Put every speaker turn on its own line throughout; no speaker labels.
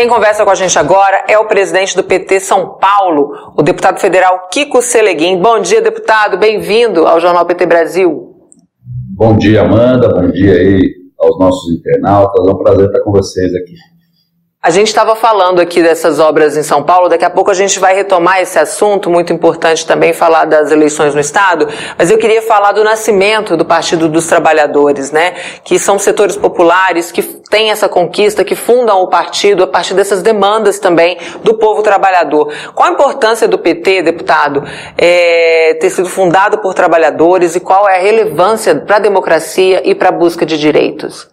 Quem conversa com a gente agora é o presidente do PT São Paulo, o deputado federal Kiko Seleguin. Bom dia, deputado. Bem-vindo ao Jornal PT Brasil.
Bom dia, Amanda. Bom dia aí aos nossos internautas. É um prazer estar com vocês aqui.
A gente estava falando aqui dessas obras em São Paulo, daqui a pouco a gente vai retomar esse assunto, muito importante também falar das eleições no Estado, mas eu queria falar do nascimento do Partido dos Trabalhadores, né? Que são setores populares que têm essa conquista, que fundam o partido a partir dessas demandas também do povo trabalhador. Qual a importância do PT, deputado, é, ter sido fundado por trabalhadores e qual é a relevância para a democracia e para a busca de direitos?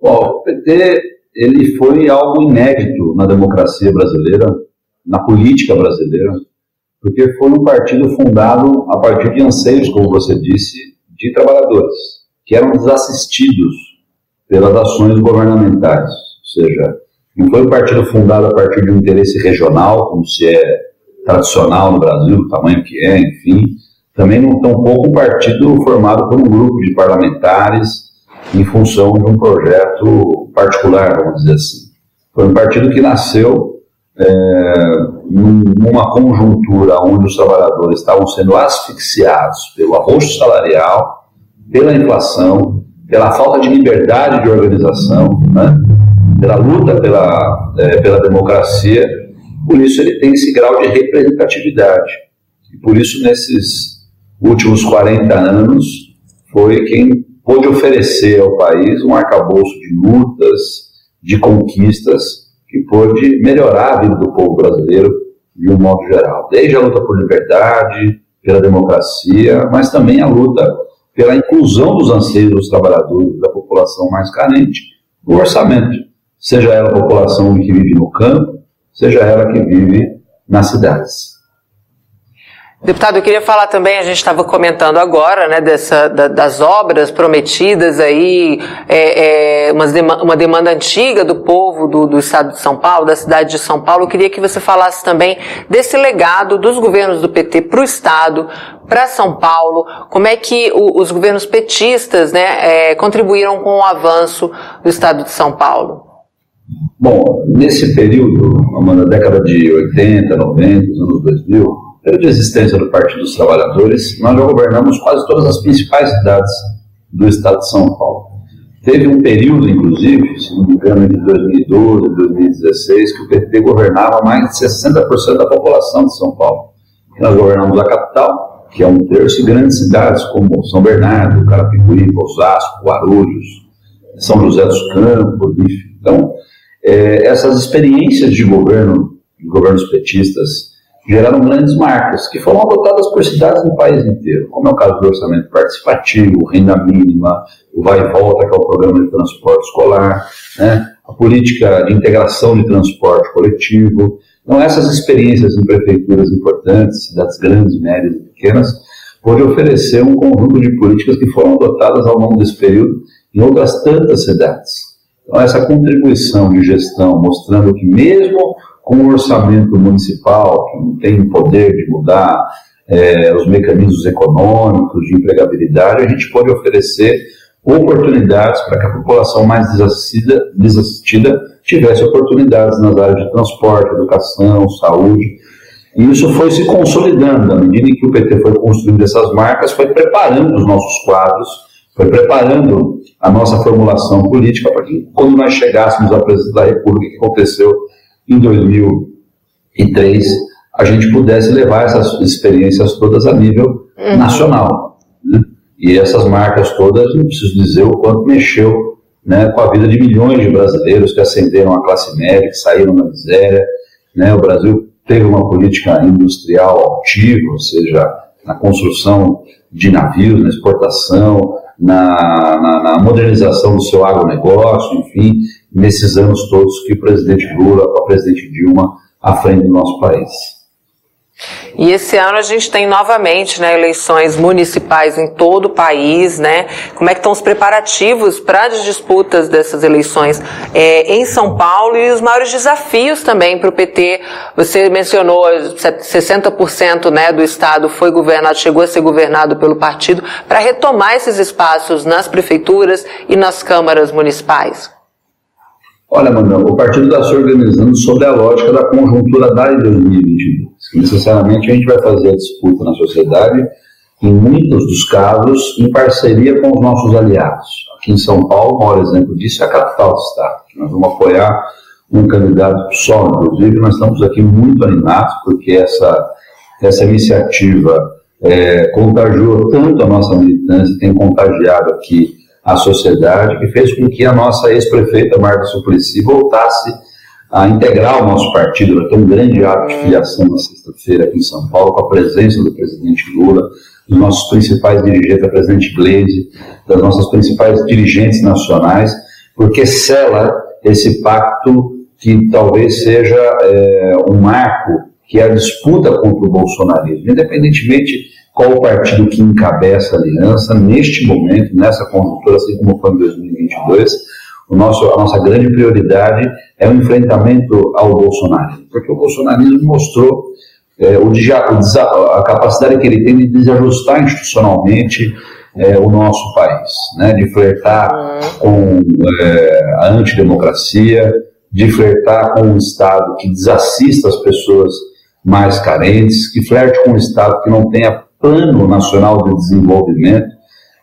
Bom, o PT ele foi algo inédito na democracia brasileira, na política brasileira, porque foi um partido fundado a partir de anseios, como você disse, de trabalhadores, que eram desassistidos pelas ações governamentais. Ou seja, não foi um partido fundado a partir de um interesse regional, como se é tradicional no Brasil, do tamanho que é, enfim. Também não tampouco um partido formado por um grupo de parlamentares em função de um projeto particular, vamos dizer assim. Foi um partido que nasceu é, numa conjuntura onde os trabalhadores estavam sendo asfixiados pelo arroxo salarial, pela inflação, pela falta de liberdade de organização, né? pela luta pela, é, pela democracia. Por isso ele tem esse grau de representatividade. E por isso, nesses últimos 40 anos, foi quem pôde oferecer ao país um arcabouço de lutas, de conquistas, que pôde melhorar a vida do povo brasileiro de um modo geral. Desde a luta por liberdade, pela democracia, mas também a luta pela inclusão dos anseios dos trabalhadores, da população mais carente, no orçamento, seja ela a população que vive no campo, seja ela que vive nas cidades.
Deputado, eu queria falar também, a gente estava comentando agora, né, dessa, da, das obras prometidas aí, é, é, uma, demanda antiga do povo do, do, estado de São Paulo, da cidade de São Paulo. Eu queria que você falasse também desse legado dos governos do PT para o estado, para São Paulo, como é que o, os governos petistas né, é, contribuíram com o avanço do estado de São Paulo.
Bom, nesse período, na década de 80, 90, anos 2000, de existência do Partido dos Trabalhadores, nós já governamos quase todas as principais cidades do estado de São Paulo. Teve um período, inclusive, se não me engano, entre 2012 e 2016, que o PT governava mais de 60% da população de São Paulo. Nós governamos a capital, que é um terço, e grandes cidades como São Bernardo, Carapicuí, Osasco, Guarulhos, São José dos Campos, enfim. Então, é, essas experiências de governo, de governos petistas, geraram grandes marcas, que foram adotadas por cidades no país inteiro, como é o caso do orçamento participativo, renda mínima, o vai e volta, que é o programa de transporte escolar, né, a política de integração de transporte coletivo. Então, essas experiências em prefeituras importantes, cidades grandes, médias e pequenas, pode oferecer um conjunto de políticas que foram adotadas ao longo desse período em outras tantas cidades. Então, essa contribuição de gestão, mostrando que mesmo com o orçamento municipal, que não tem poder de mudar é, os mecanismos econômicos de empregabilidade, a gente pode oferecer oportunidades para que a população mais desassistida, desassistida tivesse oportunidades nas áreas de transporte, educação, saúde. E isso foi se consolidando, à medida que o PT foi construindo essas marcas, foi preparando os nossos quadros, foi preparando a nossa formulação política para que, quando nós chegássemos à presidência da República, que aconteceu em 2003 a gente pudesse levar essas experiências todas a nível uhum. nacional. Né? E essas marcas todas, não preciso dizer o quanto mexeu né, com a vida de milhões de brasileiros que ascenderam à classe média, que saíram da miséria. Né? O Brasil teve uma política industrial ativa, ou seja, na construção de navios, na exportação, na, na, na modernização do seu agronegócio, enfim, nesses anos todos que o presidente Lula, com a presidente Dilma, à frente do nosso país.
E esse ano a gente tem novamente né, eleições municipais em todo o país, né? Como é que estão os preparativos para as disputas dessas eleições é, em São Paulo e os maiores desafios também para o PT? Você mencionou 60% né, do estado foi governado, chegou a ser governado pelo partido, para retomar esses espaços nas prefeituras e nas câmaras municipais.
Olha, Manuel, o partido está se organizando sob a lógica da conjuntura da 2022. Necessariamente a gente vai fazer a disputa na sociedade, em muitos dos casos, em parceria com os nossos aliados. Aqui em São Paulo, o maior exemplo disso é a capital do Estado. Nós vamos apoiar um candidato só, inclusive, nós estamos aqui muito animados, porque essa, essa iniciativa é, contagiou tanto a nossa militância, tem contagiado aqui a sociedade, que fez com que a nossa ex-prefeita Marta Suplicy voltasse a integrar o nosso partido. Vai ter um grande ato de filiação na sexta-feira aqui em São Paulo, com a presença do presidente Lula, dos nossos principais dirigentes, da presidente Gleisi, das nossas principais dirigentes nacionais, porque sela esse pacto que talvez seja é, um marco que é a disputa contra o bolsonarismo, independentemente qual o partido que encabeça a aliança, neste momento, nessa conjuntura, assim como foi em 2022, o nosso, a nossa grande prioridade é o enfrentamento ao bolsonarismo, porque o bolsonarismo mostrou é, o, a capacidade que ele tem de desajustar institucionalmente é, o nosso país, né, de flertar com é, a antidemocracia, de flertar com um Estado que desassista as pessoas mais carentes, que flerte com um Estado que não tenha Plano Nacional de Desenvolvimento.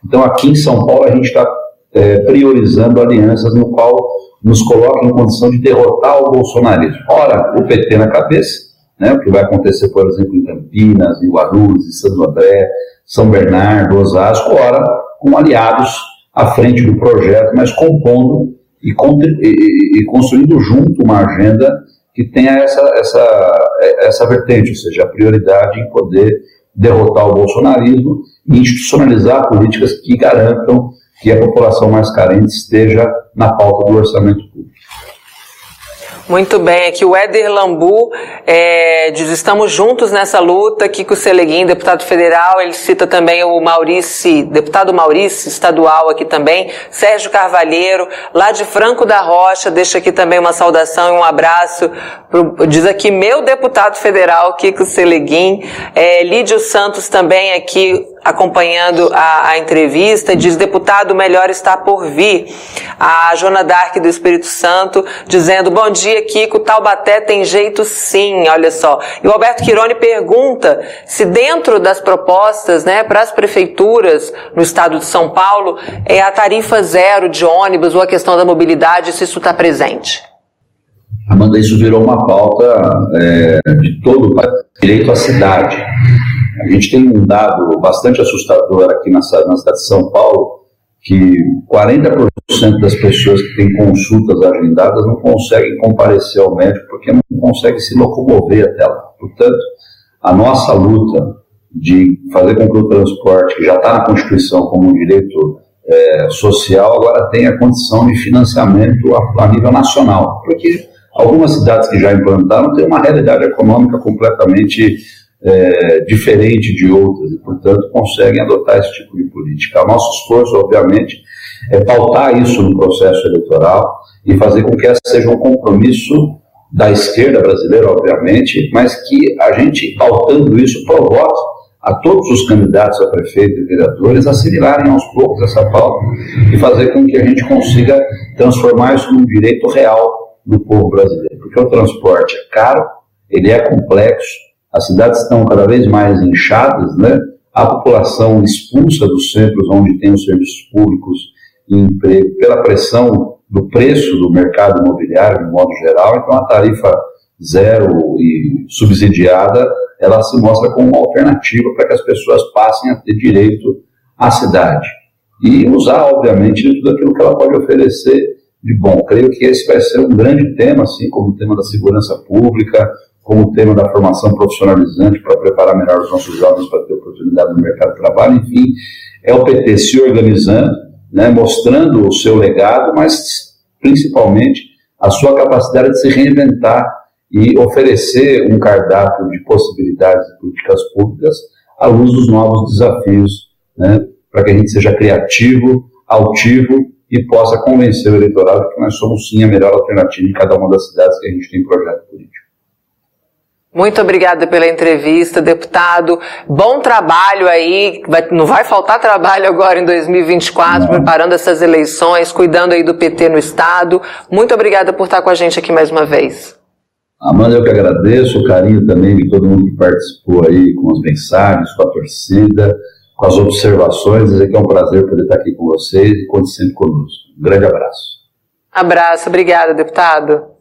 Então, aqui em São Paulo, a gente está é, priorizando alianças no qual nos coloca em condição de derrotar o bolsonarismo. Ora, o PT na cabeça, né, o que vai acontecer, por exemplo, em Campinas, em Guarulhos, em Santo André, São Bernardo, Osasco, ora, com aliados à frente do projeto, mas compondo e, e, e construindo junto uma agenda que tenha essa, essa, essa vertente, ou seja, a prioridade em poder derrotar o bolsonarismo e institucionalizar políticas que garantam que a população mais carente esteja na pauta do orçamento público.
Muito bem, aqui o Éder Lambu é, diz, estamos juntos nessa luta, Kiko Seleguin, deputado federal, ele cita também o Maurício, deputado Maurício, estadual aqui também, Sérgio Carvalheiro, lá de Franco da Rocha, deixa aqui também uma saudação e um abraço, pro, diz aqui meu deputado federal, Kiko Seleguin, é, Lídio Santos também aqui, acompanhando a, a, entrevista, diz deputado melhor está por vir. A Jona Dark do Espírito Santo dizendo bom dia Kiko, Taubaté tem jeito sim, olha só. E o Alberto Quirone pergunta se dentro das propostas, né, para as prefeituras no estado de São Paulo é a tarifa zero de ônibus ou a questão da mobilidade, se isso está presente.
Amanda, isso virou uma pauta é, de todo o direito à cidade. A gente tem um dado bastante assustador aqui na, na cidade de São Paulo, que 40% das pessoas que têm consultas agendadas não conseguem comparecer ao médico porque não conseguem se locomover até lá. Portanto, a nossa luta de fazer com que o transporte, que já está na Constituição como um direito é, social, agora tenha condição de financiamento a, a nível nacional. Porque algumas cidades que já implantaram têm uma realidade econômica completamente é, diferente de outras e, portanto, conseguem adotar esse tipo de política. O nosso esforço, obviamente, é pautar isso no processo eleitoral e fazer com que esse seja um compromisso da esquerda brasileira, obviamente, mas que a gente, pautando isso, provoque a todos os candidatos a prefeito e vereadores assimilarem aos poucos essa pauta e fazer com que a gente consiga transformar isso num direito real do povo brasileiro. Porque o transporte é caro, ele é complexo, as cidades estão cada vez mais inchadas, né? a população expulsa dos centros onde tem os serviços públicos e emprego pela pressão do preço do mercado imobiliário, de modo geral, então a tarifa zero e subsidiada, ela se mostra como uma alternativa para que as pessoas passem a ter direito à cidade. E usar, obviamente, tudo aquilo que ela pode oferecer de bom. Creio que esse vai ser um grande tema, assim como o tema da segurança pública, como tema da formação profissionalizante para preparar melhor os nossos jovens para ter oportunidade no mercado de trabalho, enfim, é o PT se organizando, né, mostrando o seu legado, mas principalmente a sua capacidade de se reinventar e oferecer um cardápio de possibilidades de políticas públicas à luz dos novos desafios, né, para que a gente seja criativo, altivo e possa convencer o eleitorado que nós somos sim a melhor alternativa em cada uma das cidades que a gente tem projeto político.
Muito obrigada pela entrevista, deputado. Bom trabalho aí. Vai, não vai faltar trabalho agora em 2024, não. preparando essas eleições, cuidando aí do PT no Estado. Muito obrigada por estar com a gente aqui mais uma vez.
Amanda, eu que agradeço o carinho também de todo mundo que participou aí com as mensagens, com a torcida, com as observações. Dizer que é um prazer poder estar aqui com vocês e conte sempre conosco. Um grande abraço.
Abraço, obrigada, deputado.